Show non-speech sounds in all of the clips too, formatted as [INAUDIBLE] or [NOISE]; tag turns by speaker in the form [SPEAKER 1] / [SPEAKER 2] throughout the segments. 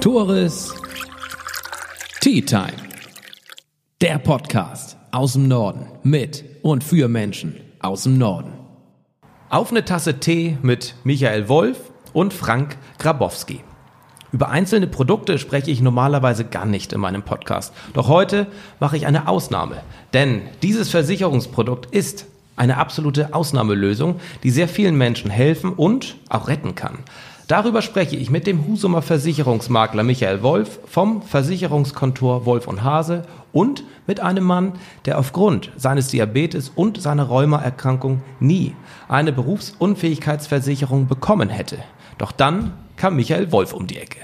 [SPEAKER 1] Tores Tea Time. Der Podcast aus dem Norden mit und für Menschen aus dem Norden. Auf eine Tasse Tee mit Michael Wolf und Frank Grabowski. Über einzelne Produkte spreche ich normalerweise gar nicht in meinem Podcast. Doch heute mache ich eine Ausnahme. Denn dieses Versicherungsprodukt ist eine absolute Ausnahmelösung, die sehr vielen Menschen helfen und auch retten kann. Darüber spreche ich mit dem Husumer Versicherungsmakler Michael Wolf vom Versicherungskontor Wolf und Hase und mit einem Mann, der aufgrund seines Diabetes und seiner Rheumaerkrankung nie eine Berufsunfähigkeitsversicherung bekommen hätte. Doch dann kam Michael Wolf um die Ecke.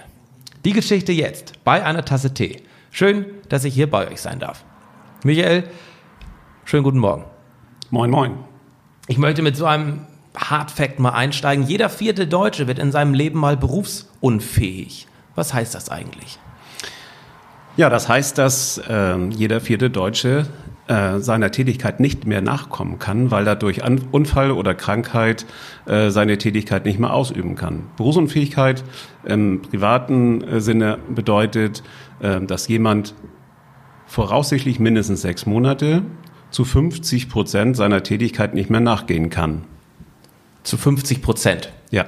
[SPEAKER 1] Die Geschichte jetzt bei einer Tasse Tee. Schön, dass ich hier bei euch sein darf. Michael, schönen guten Morgen.
[SPEAKER 2] Moin, moin.
[SPEAKER 1] Ich möchte mit so einem Hard Fact mal einsteigen. Jeder vierte Deutsche wird in seinem Leben mal berufsunfähig. Was heißt das eigentlich?
[SPEAKER 2] Ja, das heißt, dass äh, jeder vierte Deutsche äh, seiner Tätigkeit nicht mehr nachkommen kann, weil er durch An Unfall oder Krankheit äh, seine Tätigkeit nicht mehr ausüben kann. Berufsunfähigkeit im privaten äh, Sinne bedeutet, äh, dass jemand voraussichtlich mindestens sechs Monate zu 50 Prozent seiner Tätigkeit nicht mehr nachgehen kann.
[SPEAKER 1] Zu 50 Prozent.
[SPEAKER 2] Ja.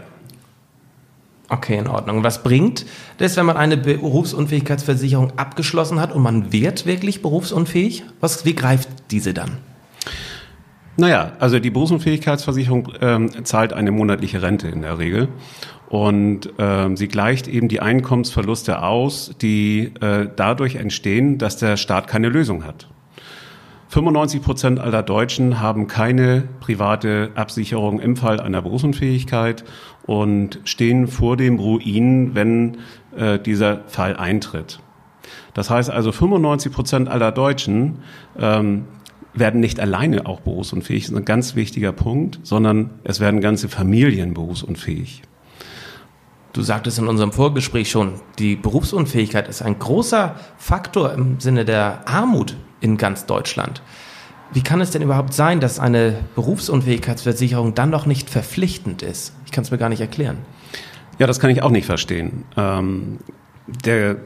[SPEAKER 1] Okay, in Ordnung. Was bringt das, wenn man eine Berufsunfähigkeitsversicherung abgeschlossen hat und man wird wirklich berufsunfähig? Was, wie greift diese dann?
[SPEAKER 2] Naja, also die Berufsunfähigkeitsversicherung ähm, zahlt eine monatliche Rente in der Regel. Und ähm, sie gleicht eben die Einkommensverluste aus, die äh, dadurch entstehen, dass der Staat keine Lösung hat. 95 Prozent aller Deutschen haben keine private Absicherung im Fall einer Berufsunfähigkeit und stehen vor dem Ruin, wenn äh, dieser Fall eintritt. Das heißt also, 95 Prozent aller Deutschen ähm, werden nicht alleine auch berufsunfähig, das ist ein ganz wichtiger Punkt, sondern es werden ganze Familien berufsunfähig.
[SPEAKER 1] Du sagtest in unserem Vorgespräch schon, die Berufsunfähigkeit ist ein großer Faktor im Sinne der Armut in ganz Deutschland. Wie kann es denn überhaupt sein, dass eine Berufsunfähigkeitsversicherung dann noch nicht verpflichtend ist? Ich kann es mir gar nicht erklären.
[SPEAKER 2] Ja, das kann ich auch nicht verstehen. Ähm, der,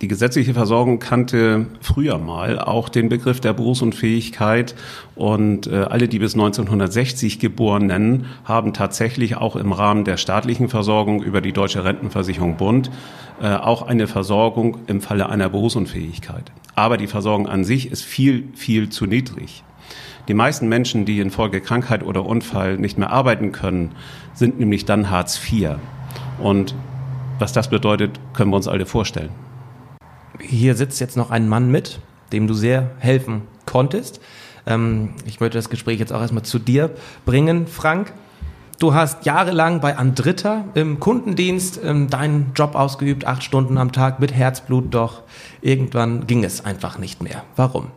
[SPEAKER 2] die gesetzliche Versorgung kannte früher mal auch den Begriff der Berufsunfähigkeit und äh, alle, die bis 1960 geboren nennen, haben tatsächlich auch im Rahmen der staatlichen Versorgung über die Deutsche Rentenversicherung Bund äh, auch eine Versorgung im Falle einer Berufsunfähigkeit. Aber die Versorgung an sich ist viel, viel zu niedrig. Die meisten Menschen, die infolge Krankheit oder Unfall nicht mehr arbeiten können, sind nämlich dann Hartz IV. Und was das bedeutet, können wir uns alle vorstellen.
[SPEAKER 1] Hier sitzt jetzt noch ein Mann mit, dem du sehr helfen konntest. Ähm, ich möchte das Gespräch jetzt auch erstmal zu dir bringen, Frank. Du hast jahrelang bei Andritta im Kundendienst ähm, deinen Job ausgeübt, acht Stunden am Tag mit Herzblut, doch irgendwann ging es einfach nicht mehr. Warum?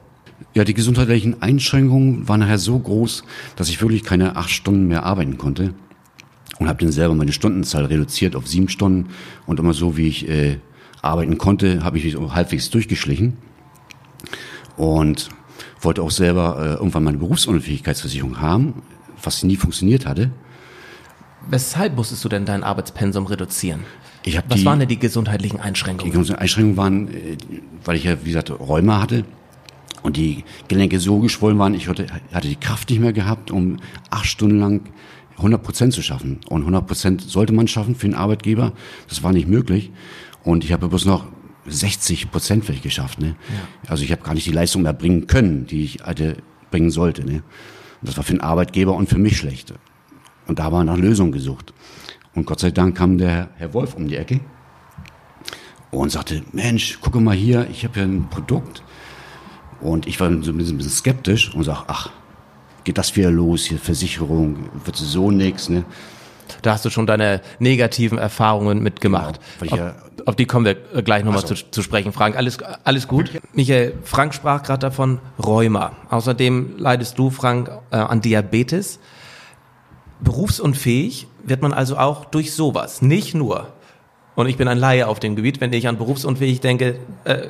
[SPEAKER 3] Ja, die gesundheitlichen Einschränkungen waren nachher so groß, dass ich wirklich keine acht Stunden mehr arbeiten konnte und habe dann selber meine Stundenzahl reduziert auf sieben Stunden und immer so, wie ich äh, arbeiten konnte, habe ich mich halbwegs durchgeschlichen und wollte auch selber äh, irgendwann meine Berufsunfähigkeitsversicherung haben, was nie funktioniert hatte.
[SPEAKER 1] Weshalb musstest du denn dein Arbeitspensum reduzieren?
[SPEAKER 3] Ich
[SPEAKER 1] Was
[SPEAKER 3] die,
[SPEAKER 1] waren denn die gesundheitlichen Einschränkungen?
[SPEAKER 3] Die gesundheitlichen Einschränkungen waren, äh, weil ich ja, wie gesagt, Rheuma hatte und die Gelenke so geschwollen waren, ich hatte, hatte die Kraft nicht mehr gehabt, um acht Stunden lang 100 Prozent zu schaffen. Und 100 Prozent sollte man schaffen für einen Arbeitgeber. Das war nicht möglich. Und ich habe bloß noch 60 Prozent vielleicht geschafft. Ne? Ja. Also ich habe gar nicht die Leistung mehr bringen können, die ich hatte bringen sollte. Ne? Und das war für den Arbeitgeber und für mich schlecht. Und da war nach Lösungen gesucht. Und Gott sei Dank kam der Herr Wolf um die Ecke und sagte, Mensch, gucke mal hier, ich habe hier ein Produkt. Und ich war so ein bisschen skeptisch und sag, ach, geht das wieder los, hier Versicherung, wird so nix, ne?
[SPEAKER 1] Da hast du schon deine negativen Erfahrungen mitgemacht. Genau, auf, auf, die kommen wir gleich nochmal so. zu, zu sprechen. Frank, alles, alles gut? Michael, Frank sprach gerade davon Rheuma. Außerdem leidest du, Frank, äh, an Diabetes. Berufsunfähig wird man also auch durch sowas, nicht nur. Und ich bin ein Laie auf dem Gebiet. Wenn ich an berufsunfähig denke, äh,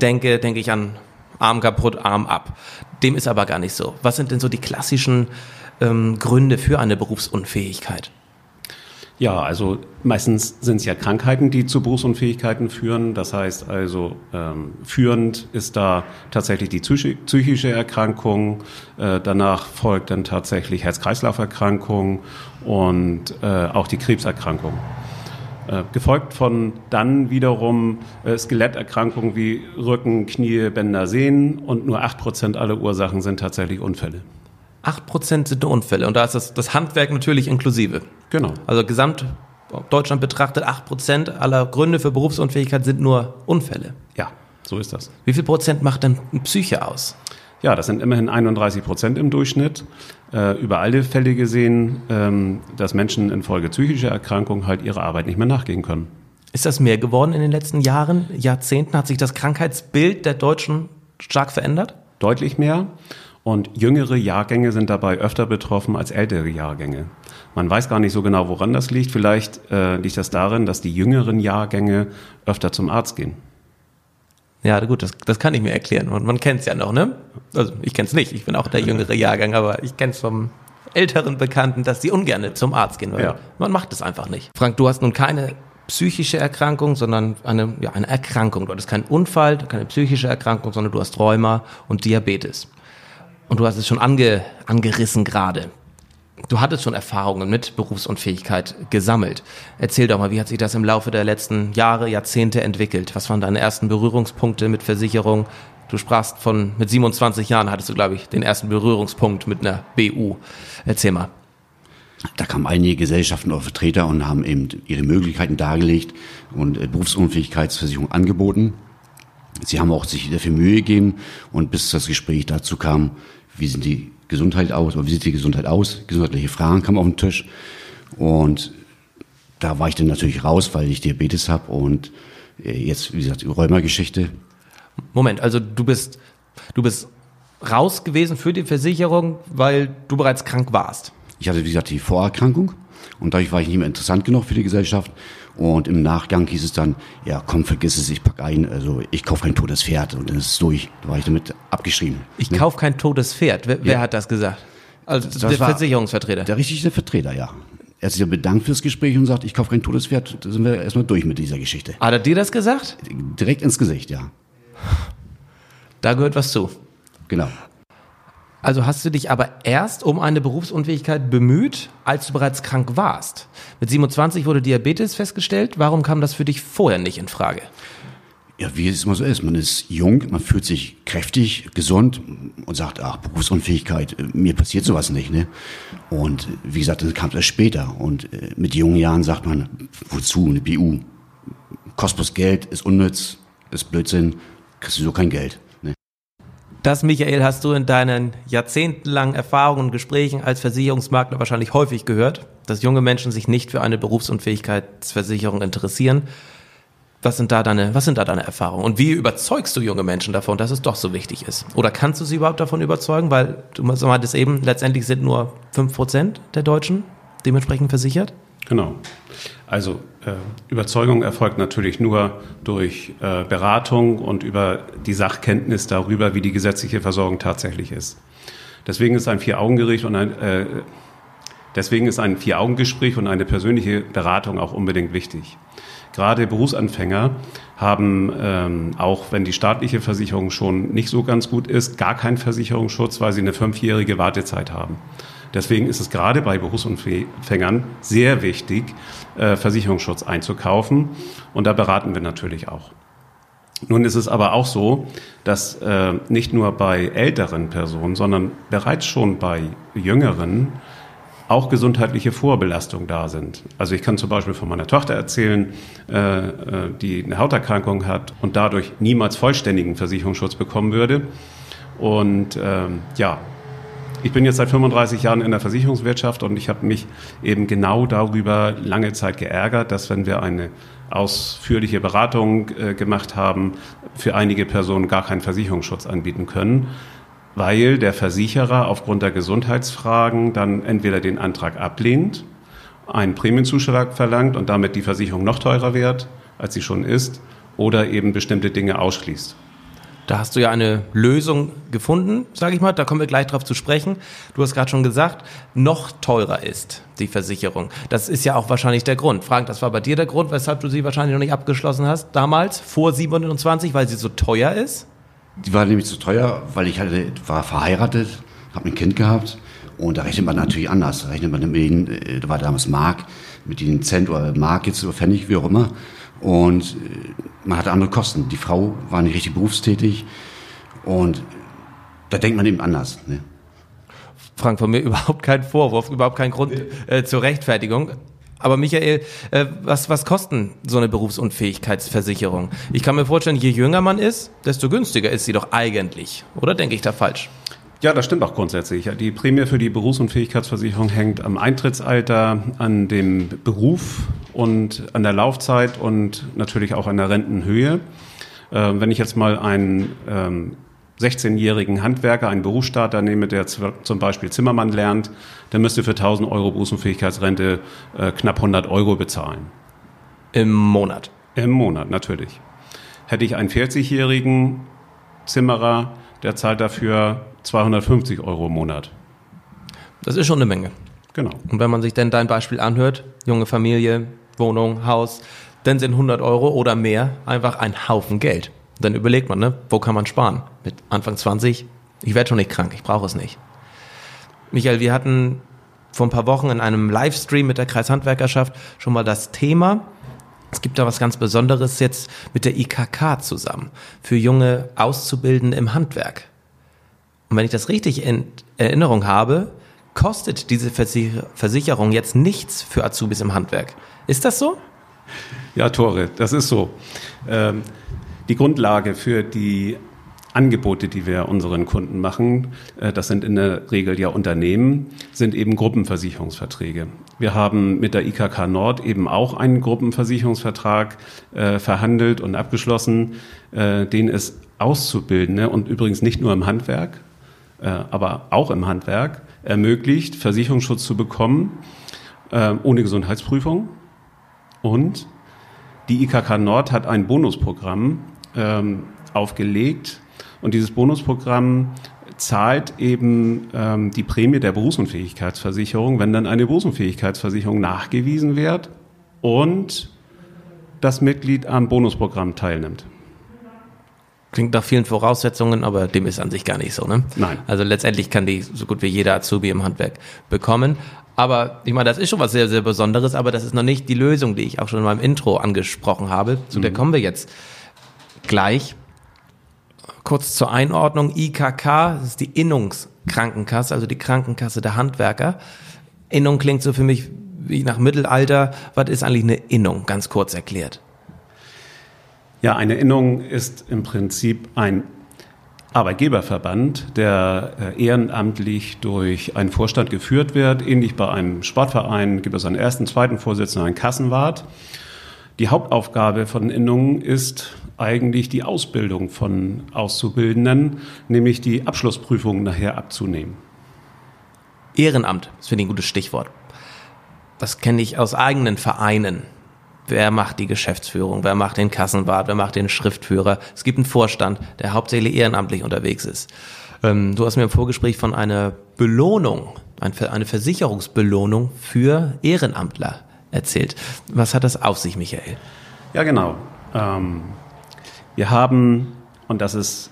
[SPEAKER 1] denke, denke ich an Arm kaputt, Arm ab. Dem ist aber gar nicht so. Was sind denn so die klassischen ähm, Gründe für eine Berufsunfähigkeit?
[SPEAKER 2] Ja, also meistens sind es ja Krankheiten, die zu Berufsunfähigkeiten führen. Das heißt also, ähm, führend ist da tatsächlich die psychische Erkrankung. Äh, danach folgt dann tatsächlich Herz-Kreislauf-Erkrankung und äh, auch die Krebserkrankung. Äh, gefolgt von dann wiederum äh, Skeletterkrankungen wie Rücken, Knie, Bänder, Sehnen und nur 8% aller Ursachen sind tatsächlich Unfälle.
[SPEAKER 1] 8% sind nur Unfälle und da ist das, das Handwerk natürlich inklusive.
[SPEAKER 2] Genau.
[SPEAKER 1] Also gesamt Deutschland betrachtet, 8% aller Gründe für Berufsunfähigkeit sind nur Unfälle.
[SPEAKER 2] Ja, so ist das.
[SPEAKER 1] Wie viel Prozent macht denn Psyche aus?
[SPEAKER 2] Ja, das sind immerhin 31 Prozent im Durchschnitt. Äh, über alle Fälle gesehen, ähm, dass Menschen infolge psychischer Erkrankungen halt ihrer Arbeit nicht mehr nachgehen können.
[SPEAKER 1] Ist das mehr geworden in den letzten Jahren, Jahrzehnten? Hat sich das Krankheitsbild der Deutschen stark verändert?
[SPEAKER 2] Deutlich mehr. Und jüngere Jahrgänge sind dabei öfter betroffen als ältere Jahrgänge. Man weiß gar nicht so genau, woran das liegt. Vielleicht äh, liegt das darin, dass die jüngeren Jahrgänge öfter zum Arzt gehen.
[SPEAKER 1] Ja, gut, das, das kann ich mir erklären. Und man kennt es ja noch, ne? Also ich kenne es nicht, ich bin auch der jüngere Jahrgang, aber ich kenne es vom älteren Bekannten, dass sie ungern zum Arzt gehen, weil ja. man macht es einfach nicht. Frank, du hast nun keine psychische Erkrankung, sondern eine, ja, eine Erkrankung. Du hattest keinen Unfall, keine psychische Erkrankung, sondern du hast Rheuma und Diabetes. Und du hast es schon ange, angerissen gerade. Du hattest schon Erfahrungen mit Berufsunfähigkeit gesammelt. Erzähl doch mal, wie hat sich das im Laufe der letzten Jahre, Jahrzehnte entwickelt? Was waren deine ersten Berührungspunkte mit Versicherung? Du sprachst von, mit 27 Jahren hattest du, glaube ich, den ersten Berührungspunkt mit einer BU. Erzähl mal.
[SPEAKER 3] Da kamen einige Gesellschaften oder Vertreter und haben eben ihre Möglichkeiten dargelegt und äh, Berufsunfähigkeitsversicherung angeboten. Sie haben auch sich dafür Mühe gegeben und bis das Gespräch dazu kam, wie sind die Gesundheit aus, oder wie sieht die Gesundheit aus? Gesundheitliche Fragen kamen auf den Tisch. Und da war ich dann natürlich raus, weil ich Diabetes habe und äh, jetzt, wie gesagt, Rheumageschichte.
[SPEAKER 1] Moment, also du bist, du bist raus gewesen für die Versicherung, weil du bereits krank warst.
[SPEAKER 3] Ich hatte, wie gesagt, die Vorerkrankung und dadurch war ich nicht mehr interessant genug für die Gesellschaft. Und im Nachgang hieß es dann, ja komm, vergiss es, ich pack ein, also ich kaufe kein totes Pferd und dann ist es durch. Da war ich damit abgeschrieben.
[SPEAKER 1] Ich ne? kaufe kein totes Pferd. Wer, ja. wer, hat das gesagt? Also das der Versicherungsvertreter.
[SPEAKER 3] Der richtige Vertreter, ja. Er hat sich bedankt fürs Gespräch und sagt, ich kaufe kein totes Pferd. Da sind wir erstmal durch mit dieser Geschichte.
[SPEAKER 1] Hat er dir das gesagt?
[SPEAKER 3] Direkt ins Gesicht, ja.
[SPEAKER 1] Da gehört was zu.
[SPEAKER 3] Genau.
[SPEAKER 1] Also hast du dich aber erst um eine Berufsunfähigkeit bemüht, als du bereits krank warst. Mit 27 wurde Diabetes festgestellt. Warum kam das für dich vorher nicht in Frage?
[SPEAKER 3] Ja, wie es immer so ist. Man ist jung, man fühlt sich kräftig, gesund und sagt, ach, Berufsunfähigkeit, mir passiert sowas nicht. Ne? Und wie gesagt, dann kam es erst später. Und äh, mit jungen Jahren sagt man, wozu eine BU? Kostet Geld, ist unnütz, ist Blödsinn, kriegst du so kein Geld.
[SPEAKER 1] Das, Michael, hast du in deinen jahrzehntelangen Erfahrungen und Gesprächen als Versicherungsmakler wahrscheinlich häufig gehört, dass junge Menschen sich nicht für eine Berufsunfähigkeitsversicherung interessieren. Was sind da deine, was sind da deine Erfahrungen? Und wie überzeugst du junge Menschen davon, dass es doch so wichtig ist? Oder kannst du sie überhaupt davon überzeugen? Weil du meintest eben, letztendlich sind nur fünf Prozent der Deutschen dementsprechend versichert?
[SPEAKER 2] Genau. Also äh, Überzeugung erfolgt natürlich nur durch äh, Beratung und über die Sachkenntnis darüber, wie die gesetzliche Versorgung tatsächlich ist. Deswegen ist ein Vier-Augen-Gericht und ein äh, deswegen ist ein Vier-Augen-Gespräch und eine persönliche Beratung auch unbedingt wichtig. Gerade Berufsanfänger haben, ähm, auch wenn die staatliche Versicherung schon nicht so ganz gut ist, gar keinen Versicherungsschutz, weil sie eine fünfjährige Wartezeit haben. Deswegen ist es gerade bei Berufsunfängern sehr wichtig, äh, Versicherungsschutz einzukaufen. Und da beraten wir natürlich auch. Nun ist es aber auch so, dass äh, nicht nur bei älteren Personen, sondern bereits schon bei jüngeren auch gesundheitliche Vorbelastungen da sind. Also ich kann zum Beispiel von meiner Tochter erzählen, äh, die eine Hauterkrankung hat und dadurch niemals vollständigen Versicherungsschutz bekommen würde. Und ähm, ja, ich bin jetzt seit 35 Jahren in der Versicherungswirtschaft und ich habe mich eben genau darüber lange Zeit geärgert, dass wenn wir eine ausführliche Beratung äh, gemacht haben, für einige Personen gar keinen Versicherungsschutz anbieten können, weil der Versicherer aufgrund der Gesundheitsfragen dann entweder den Antrag ablehnt, einen Prämienzuschlag verlangt und damit die Versicherung noch teurer wird, als sie schon ist, oder eben bestimmte Dinge ausschließt.
[SPEAKER 1] Da hast du ja eine Lösung gefunden, sage ich mal. Da kommen wir gleich drauf zu sprechen. Du hast gerade schon gesagt, noch teurer ist die Versicherung. Das ist ja auch wahrscheinlich der Grund. Frank, das war bei dir der Grund, weshalb du sie wahrscheinlich noch nicht abgeschlossen hast damals, vor 27, weil sie so teuer ist?
[SPEAKER 3] Die war nämlich zu teuer, weil ich hatte, war verheiratet, habe ein Kind gehabt und da rechnet man natürlich anders. Da rechnet man mit den, äh, da war damals Mark, mit den Cent oder Mark jetzt oder Pfennig, wie auch immer. Und äh, man hatte andere Kosten. Die Frau war nicht richtig berufstätig und da denkt man eben anders. Ne?
[SPEAKER 1] Frank, von mir [LAUGHS] überhaupt kein Vorwurf, überhaupt kein Grund äh, zur Rechtfertigung. Aber Michael, äh, was, was kosten so eine Berufsunfähigkeitsversicherung? Ich kann mir vorstellen, je jünger man ist, desto günstiger ist sie doch eigentlich. Oder denke ich da falsch?
[SPEAKER 2] Ja, das stimmt auch grundsätzlich. Die Prämie für die Berufsunfähigkeitsversicherung hängt am Eintrittsalter, an dem Beruf und an der Laufzeit und natürlich auch an der Rentenhöhe. Äh, wenn ich jetzt mal einen ähm, 16-jährigen Handwerker, einen Berufsstarter nehme, der zum Beispiel Zimmermann lernt, der müsste für 1000 Euro Berufsunfähigkeitsrente äh, knapp 100 Euro bezahlen.
[SPEAKER 1] Im Monat?
[SPEAKER 2] Im Monat, natürlich. Hätte ich einen 40-jährigen Zimmerer, der zahlt dafür 250 Euro im Monat.
[SPEAKER 1] Das ist schon eine Menge.
[SPEAKER 2] Genau.
[SPEAKER 1] Und wenn man sich denn dein Beispiel anhört, junge Familie, Wohnung, Haus, dann sind 100 Euro oder mehr einfach ein Haufen Geld. Dann überlegt man, ne, wo kann man sparen? Mit Anfang 20, ich werde schon nicht krank, ich brauche es nicht. Michael, wir hatten vor ein paar Wochen in einem Livestream mit der Kreishandwerkerschaft schon mal das Thema. Es gibt da was ganz Besonderes jetzt mit der IKK zusammen für junge Auszubildende im Handwerk. Und wenn ich das richtig in Erinnerung habe, kostet diese Versicherung jetzt nichts für Azubis im Handwerk. Ist das so?
[SPEAKER 2] Ja, Tore, das ist so. Ähm, die Grundlage für die Angebote, die wir unseren Kunden machen, äh, das sind in der Regel ja Unternehmen, sind eben Gruppenversicherungsverträge. Wir haben mit der IKK Nord eben auch einen Gruppenversicherungsvertrag äh, verhandelt und abgeschlossen, äh, den es Auszubildende und übrigens nicht nur im Handwerk, aber auch im Handwerk ermöglicht, Versicherungsschutz zu bekommen, äh, ohne Gesundheitsprüfung. Und die IKK Nord hat ein Bonusprogramm ähm, aufgelegt. Und dieses Bonusprogramm zahlt eben ähm, die Prämie der Berufsunfähigkeitsversicherung, wenn dann eine Berufsunfähigkeitsversicherung nachgewiesen wird und das Mitglied am Bonusprogramm teilnimmt.
[SPEAKER 1] Klingt nach vielen Voraussetzungen, aber dem ist an sich gar nicht so, ne?
[SPEAKER 2] Nein.
[SPEAKER 1] Also letztendlich kann die so gut wie jeder Azubi im Handwerk bekommen. Aber ich meine, das ist schon was sehr, sehr Besonderes, aber das ist noch nicht die Lösung, die ich auch schon in meinem Intro angesprochen habe. Zu mhm. der kommen wir jetzt gleich. Kurz zur Einordnung. IKK, das ist die Innungskrankenkasse, also die Krankenkasse der Handwerker. Innung klingt so für mich wie nach Mittelalter. Was ist eigentlich eine Innung? Ganz kurz erklärt.
[SPEAKER 2] Ja, eine Innung ist im Prinzip ein Arbeitgeberverband, der äh, ehrenamtlich durch einen Vorstand geführt wird. Ähnlich bei einem Sportverein gibt es einen ersten, zweiten Vorsitzenden, einen Kassenwart. Die Hauptaufgabe von Innungen ist eigentlich die Ausbildung von Auszubildenden, nämlich die Abschlussprüfung nachher abzunehmen.
[SPEAKER 1] Ehrenamt, das finde ich ein gutes Stichwort. Das kenne ich aus eigenen Vereinen. Wer macht die Geschäftsführung? Wer macht den Kassenwart? Wer macht den Schriftführer? Es gibt einen Vorstand, der hauptsächlich ehrenamtlich unterwegs ist. Ähm, du hast mir im Vorgespräch von einer Belohnung, eine Versicherungsbelohnung für Ehrenamtler erzählt. Was hat das auf sich, Michael?
[SPEAKER 2] Ja, genau. Ähm, wir haben, und das ist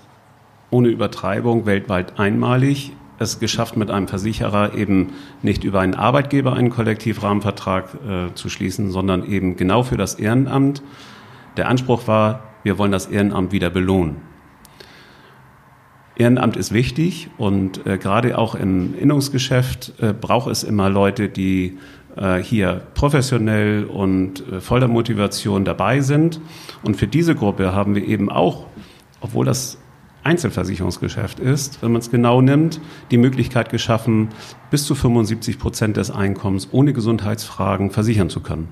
[SPEAKER 2] ohne Übertreibung weltweit einmalig, es geschafft, mit einem Versicherer eben nicht über einen Arbeitgeber einen Kollektivrahmenvertrag äh, zu schließen, sondern eben genau für das Ehrenamt. Der Anspruch war, wir wollen das Ehrenamt wieder belohnen. Ehrenamt ist wichtig und äh, gerade auch im Innungsgeschäft äh, braucht es immer Leute, die äh, hier professionell und äh, voller Motivation dabei sind. Und für diese Gruppe haben wir eben auch, obwohl das Einzelversicherungsgeschäft ist, wenn man es genau nimmt, die Möglichkeit geschaffen, bis zu 75 Prozent des Einkommens ohne Gesundheitsfragen versichern zu können.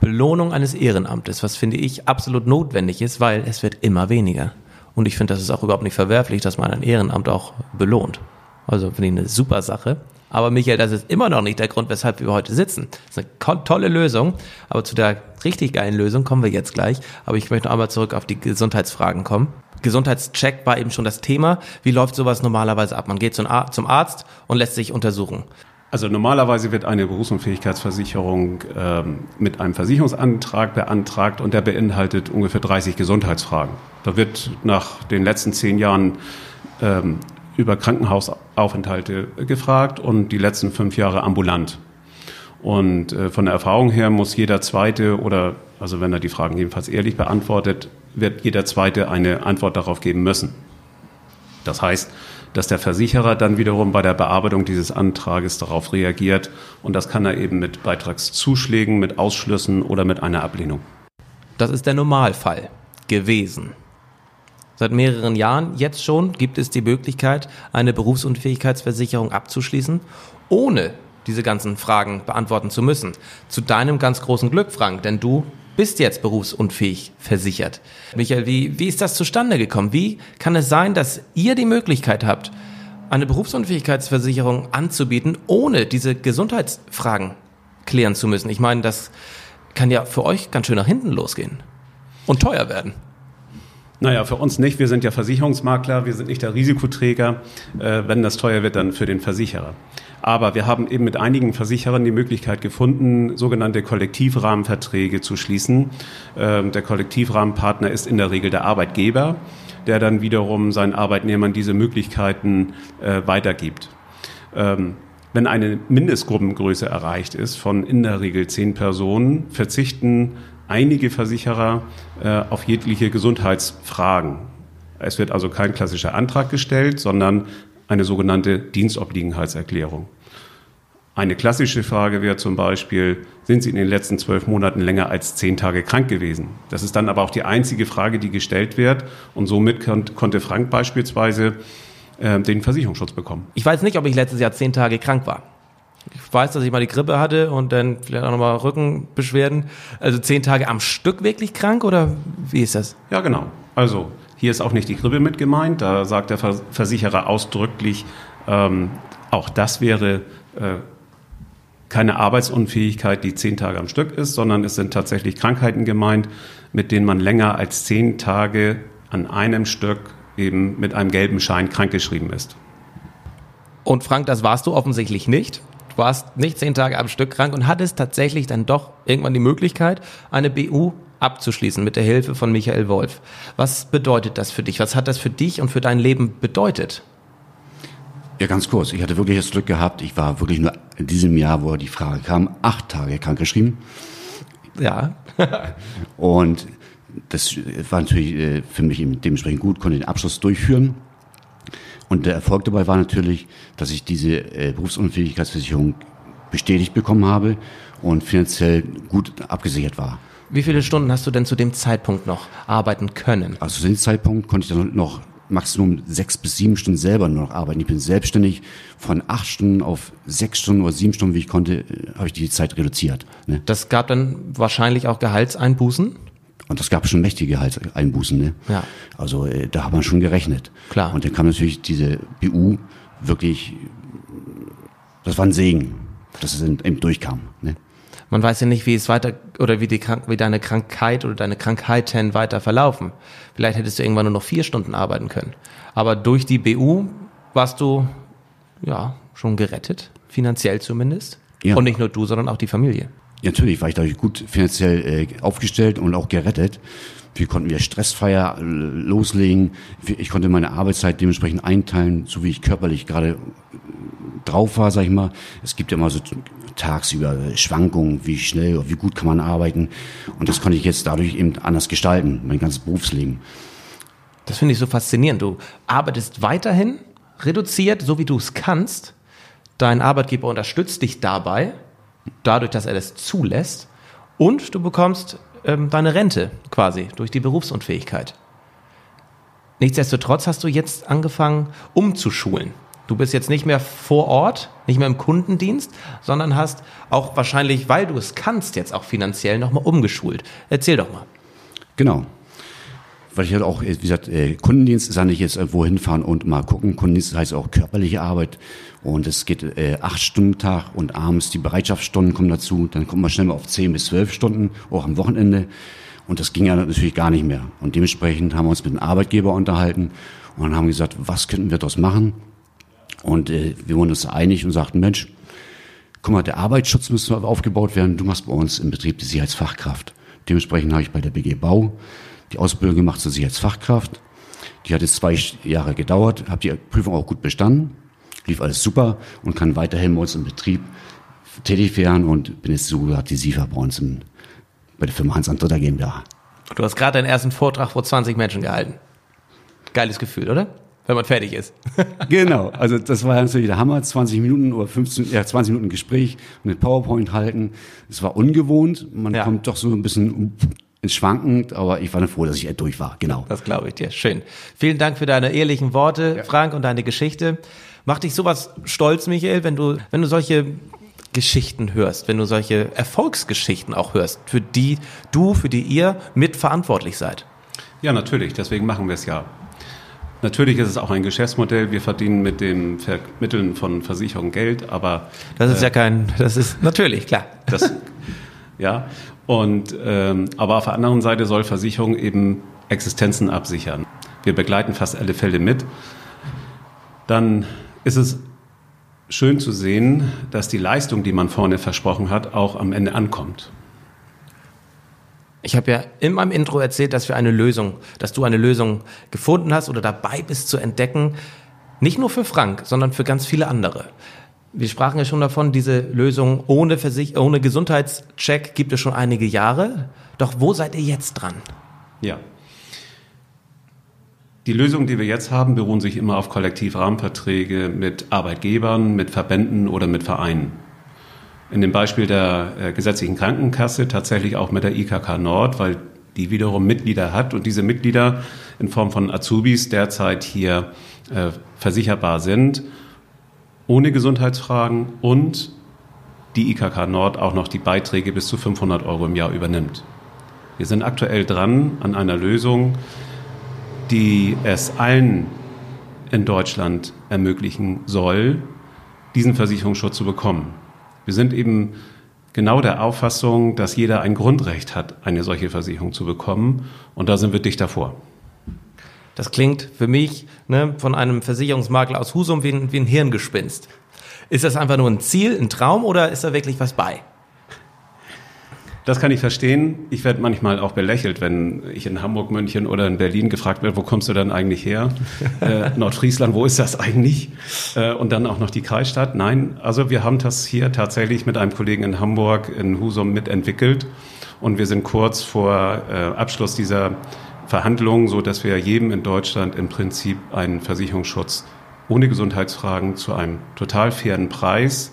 [SPEAKER 1] Belohnung eines Ehrenamtes, was finde ich absolut notwendig ist, weil es wird immer weniger. Und ich finde, das ist auch überhaupt nicht verwerflich, dass man ein Ehrenamt auch belohnt. Also finde ich eine super Sache. Aber Michael, das ist immer noch nicht der Grund, weshalb wir heute sitzen. Das ist eine tolle Lösung, aber zu der richtig geilen Lösung kommen wir jetzt gleich. Aber ich möchte noch einmal zurück auf die Gesundheitsfragen kommen. Gesundheitscheck war eben schon das Thema. Wie läuft sowas normalerweise ab? Man geht zum Arzt und lässt sich untersuchen.
[SPEAKER 2] Also normalerweise wird eine Berufsunfähigkeitsversicherung ähm, mit einem Versicherungsantrag beantragt und der beinhaltet ungefähr 30 Gesundheitsfragen. Da wird nach den letzten zehn Jahren ähm, über Krankenhausaufenthalte gefragt und die letzten fünf Jahre ambulant. Und äh, von der Erfahrung her muss jeder Zweite oder, also wenn er die Fragen jedenfalls ehrlich beantwortet, wird jeder Zweite eine Antwort darauf geben müssen. Das heißt, dass der Versicherer dann wiederum bei der Bearbeitung dieses Antrages darauf reagiert und das kann er eben mit Beitragszuschlägen, mit Ausschlüssen oder mit einer Ablehnung.
[SPEAKER 1] Das ist der Normalfall gewesen. Seit mehreren Jahren jetzt schon gibt es die Möglichkeit, eine Berufsunfähigkeitsversicherung abzuschließen, ohne diese ganzen Fragen beantworten zu müssen. Zu deinem ganz großen Glück, Frank, denn du bist jetzt berufsunfähig versichert. Michael, wie, wie ist das zustande gekommen? Wie kann es sein, dass ihr die Möglichkeit habt, eine Berufsunfähigkeitsversicherung anzubieten, ohne diese Gesundheitsfragen klären zu müssen? Ich meine, das kann ja für euch ganz schön nach hinten losgehen und teuer werden.
[SPEAKER 2] Naja, für uns nicht. Wir sind ja Versicherungsmakler, wir sind nicht der Risikoträger. Äh, wenn das teuer wird, dann für den Versicherer. Aber wir haben eben mit einigen Versicherern die Möglichkeit gefunden, sogenannte Kollektivrahmenverträge zu schließen. Ähm, der Kollektivrahmenpartner ist in der Regel der Arbeitgeber, der dann wiederum seinen Arbeitnehmern diese Möglichkeiten äh, weitergibt. Ähm, wenn eine Mindestgruppengröße erreicht ist von in der Regel zehn Personen, verzichten einige Versicherer äh, auf jegliche Gesundheitsfragen. Es wird also kein klassischer Antrag gestellt, sondern eine sogenannte Dienstobliegenheitserklärung. Eine klassische Frage wäre zum Beispiel, sind Sie in den letzten zwölf Monaten länger als zehn Tage krank gewesen? Das ist dann aber auch die einzige Frage, die gestellt wird. Und somit konnte Frank beispielsweise äh, den Versicherungsschutz bekommen.
[SPEAKER 1] Ich weiß nicht, ob ich letztes Jahr zehn Tage krank war. Ich weiß, dass ich mal die Grippe hatte und dann vielleicht auch nochmal Rückenbeschwerden. Also zehn Tage am Stück wirklich krank oder wie ist das?
[SPEAKER 2] Ja, genau. Also hier ist auch nicht die Grippe mit gemeint. Da sagt der Versicherer ausdrücklich, ähm, auch das wäre äh, keine Arbeitsunfähigkeit, die zehn Tage am Stück ist, sondern es sind tatsächlich Krankheiten gemeint, mit denen man länger als zehn Tage an einem Stück eben mit einem gelben Schein krankgeschrieben ist.
[SPEAKER 1] Und Frank, das warst du offensichtlich nicht warst nicht zehn Tage am Stück krank und hattest tatsächlich dann doch irgendwann die Möglichkeit, eine BU abzuschließen mit der Hilfe von Michael Wolf. Was bedeutet das für dich? Was hat das für dich und für dein Leben bedeutet?
[SPEAKER 3] Ja, ganz kurz. Ich hatte wirklich das Glück gehabt. Ich war wirklich nur in diesem Jahr, wo die Frage kam, acht Tage krankgeschrieben.
[SPEAKER 1] Ja. [LAUGHS]
[SPEAKER 3] und das war natürlich äh, für mich dementsprechend gut, konnte den Abschluss durchführen. Und der Erfolg dabei war natürlich, dass ich diese äh, Berufsunfähigkeitsversicherung bestätigt bekommen habe und finanziell gut abgesichert war.
[SPEAKER 1] Wie viele Stunden hast du denn zu dem Zeitpunkt noch arbeiten können?
[SPEAKER 3] Also zu dem Zeitpunkt konnte ich dann noch Maximum sechs bis sieben Stunden selber nur noch arbeiten. Ich bin selbstständig von acht Stunden auf sechs Stunden oder sieben Stunden, wie ich konnte, äh, habe ich die Zeit reduziert.
[SPEAKER 1] Ne? Das gab dann wahrscheinlich auch Gehaltseinbußen?
[SPEAKER 3] Und das gab schon mächtige Einbußen. Ne?
[SPEAKER 1] Ja.
[SPEAKER 3] Also äh, da hat man schon gerechnet.
[SPEAKER 1] Klar.
[SPEAKER 3] Und dann kam natürlich diese BU wirklich, das war ein Segen, dass es eben durchkam. Ne?
[SPEAKER 1] Man weiß ja nicht, wie es weiter oder wie, die, wie deine Krankheit oder deine Krankheiten weiter verlaufen. Vielleicht hättest du irgendwann nur noch vier Stunden arbeiten können. Aber durch die BU warst du ja schon gerettet, finanziell zumindest. Ja. Und nicht nur du, sondern auch die Familie.
[SPEAKER 3] Ja, natürlich war ich dadurch gut finanziell äh, aufgestellt und auch gerettet. Wir konnten wir stressfreier äh, loslegen. Ich konnte meine Arbeitszeit dementsprechend einteilen, so wie ich körperlich gerade äh, drauf war, sag ich mal. Es gibt ja immer so tagsüber Schwankungen, wie schnell, wie gut kann man arbeiten. Und das konnte ich jetzt dadurch eben anders gestalten, mein ganzes Berufsleben.
[SPEAKER 1] Das finde ich so faszinierend. Du arbeitest weiterhin reduziert, so wie du es kannst. Dein Arbeitgeber unterstützt dich dabei dadurch, dass er das zulässt. Und du bekommst ähm, deine Rente quasi durch die Berufsunfähigkeit. Nichtsdestotrotz hast du jetzt angefangen, umzuschulen. Du bist jetzt nicht mehr vor Ort, nicht mehr im Kundendienst, sondern hast auch wahrscheinlich, weil du es kannst, jetzt auch finanziell nochmal umgeschult. Erzähl doch mal.
[SPEAKER 3] Genau. Weil ich halt auch, wie gesagt, äh, Kundendienst ist ja nicht jetzt irgendwo hinfahren und mal gucken. Kundendienst heißt auch körperliche Arbeit. Und es geht äh, acht Stunden Tag und abends die Bereitschaftsstunden kommen dazu. Dann kommt man schnell mal auf zehn bis zwölf Stunden, auch am Wochenende. Und das ging ja natürlich gar nicht mehr. Und dementsprechend haben wir uns mit dem Arbeitgeber unterhalten und haben gesagt, was könnten wir daraus machen? Und äh, wir wurden uns einig und sagten, Mensch, guck mal, der Arbeitsschutz müsste aufgebaut werden. Du machst bei uns im Betrieb die Sicherheitsfachkraft. Dementsprechend habe ich bei der BG Bau die Ausbildung gemacht zur Sicherheitsfachkraft. Die hat jetzt zwei Jahre gedauert, habe die Prüfung auch gut bestanden, lief alles super und kann weiterhin bei uns im Betrieb tätig werden und bin jetzt sogar die SIFA bei uns im, bei der Firma Hans Andritter GmbH.
[SPEAKER 1] Du hast gerade deinen ersten Vortrag vor 20 Menschen gehalten. Geiles Gefühl, oder? Wenn man fertig ist. [LAUGHS]
[SPEAKER 3] genau, also das war natürlich der Hammer. 20 Minuten oder 15, ja, 20 Minuten Gespräch mit PowerPoint halten. Es war ungewohnt. Man ja. kommt doch so ein bisschen ins Schwanken, aber ich war froh, dass ich durch war. Genau.
[SPEAKER 1] Das glaube ich dir. Schön. Vielen Dank für deine ehrlichen Worte, ja. Frank, und deine Geschichte. Macht dich sowas stolz, Michael, wenn du, wenn du solche Geschichten hörst, wenn du solche Erfolgsgeschichten auch hörst, für die du, für die ihr mitverantwortlich seid?
[SPEAKER 2] Ja, natürlich. Deswegen machen wir es ja. Natürlich ist es auch ein Geschäftsmodell. Wir verdienen mit dem Vermitteln von Versicherungen Geld, aber
[SPEAKER 1] das ist äh, ja kein. Das ist natürlich klar.
[SPEAKER 2] Das, ja. Und ähm, aber auf der anderen Seite soll Versicherung eben Existenzen absichern. Wir begleiten fast alle Fälle mit. Dann ist es schön zu sehen, dass die Leistung, die man vorne versprochen hat, auch am Ende ankommt.
[SPEAKER 1] Ich habe ja in meinem Intro erzählt, dass wir eine Lösung, dass du eine Lösung gefunden hast oder dabei bist zu entdecken, nicht nur für Frank, sondern für ganz viele andere. Wir sprachen ja schon davon, diese Lösung ohne, Versich ohne Gesundheitscheck gibt es schon einige Jahre. Doch wo seid ihr jetzt dran?
[SPEAKER 2] Ja. Die Lösungen, die wir jetzt haben, beruhen sich immer auf Kollektivrahmenverträge mit Arbeitgebern, mit Verbänden oder mit Vereinen. In dem Beispiel der äh, gesetzlichen Krankenkasse tatsächlich auch mit der IKK Nord, weil die wiederum Mitglieder hat und diese Mitglieder in Form von Azubis derzeit hier äh, versicherbar sind ohne Gesundheitsfragen und die IKK Nord auch noch die Beiträge bis zu 500 Euro im Jahr übernimmt. Wir sind aktuell dran an einer Lösung, die es allen in Deutschland ermöglichen soll, diesen Versicherungsschutz zu bekommen. Wir sind eben genau der Auffassung, dass jeder ein Grundrecht hat, eine solche Versicherung zu bekommen. Und da sind wir dicht davor.
[SPEAKER 1] Das klingt für mich ne, von einem Versicherungsmakler aus Husum wie ein, wie ein Hirngespinst. Ist das einfach nur ein Ziel, ein Traum oder ist da wirklich was bei?
[SPEAKER 2] Das kann ich verstehen. Ich werde manchmal auch belächelt, wenn ich in Hamburg, München oder in Berlin gefragt werde, wo kommst du denn eigentlich her? [LAUGHS] äh, Nordfriesland, wo ist das eigentlich? Äh, und dann auch noch die Kreisstadt. Nein, also wir haben das hier tatsächlich mit einem Kollegen in Hamburg in Husum mitentwickelt und wir sind kurz vor äh, Abschluss dieser Verhandlungen, so dass wir jedem in Deutschland im Prinzip einen Versicherungsschutz ohne Gesundheitsfragen zu einem total fairen Preis,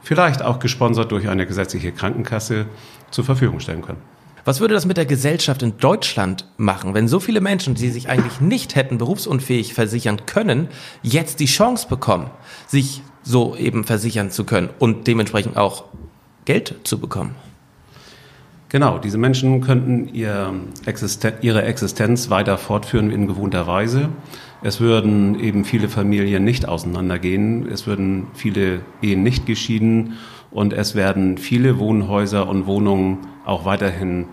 [SPEAKER 2] vielleicht auch gesponsert durch eine gesetzliche Krankenkasse, zur Verfügung stellen können.
[SPEAKER 1] Was würde das mit der Gesellschaft in Deutschland machen, wenn so viele Menschen, die sich eigentlich nicht hätten berufsunfähig versichern können, jetzt die Chance bekommen, sich so eben versichern zu können und dementsprechend auch Geld zu bekommen?
[SPEAKER 2] Genau, diese Menschen könnten ihr Existen ihre Existenz weiter fortführen in gewohnter Weise. Es würden eben viele Familien nicht auseinandergehen, es würden viele Ehen nicht geschieden und es werden viele Wohnhäuser und Wohnungen auch weiterhin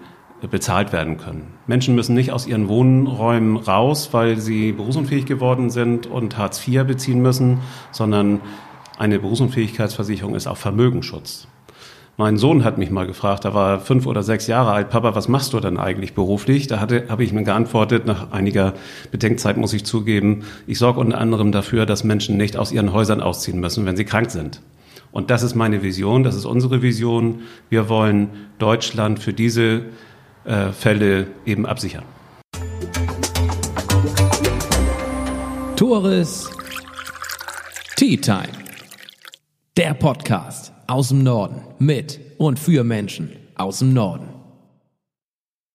[SPEAKER 2] bezahlt werden können. Menschen müssen nicht aus ihren Wohnräumen raus, weil sie berufsunfähig geworden sind und Hartz IV beziehen müssen, sondern eine Berufsunfähigkeitsversicherung ist auch Vermögensschutz. Mein Sohn hat mich mal gefragt, da war fünf oder sechs Jahre alt, Papa, was machst du denn eigentlich beruflich? Da hatte, habe ich mir geantwortet, nach einiger Bedenkzeit muss ich zugeben, ich sorge unter anderem dafür, dass Menschen nicht aus ihren Häusern ausziehen müssen, wenn sie krank sind. Und das ist meine Vision, das ist unsere Vision. Wir wollen Deutschland für diese äh, Fälle eben absichern.
[SPEAKER 1] Tores Tea Time. Der Podcast aus dem Norden mit und für Menschen aus dem Norden.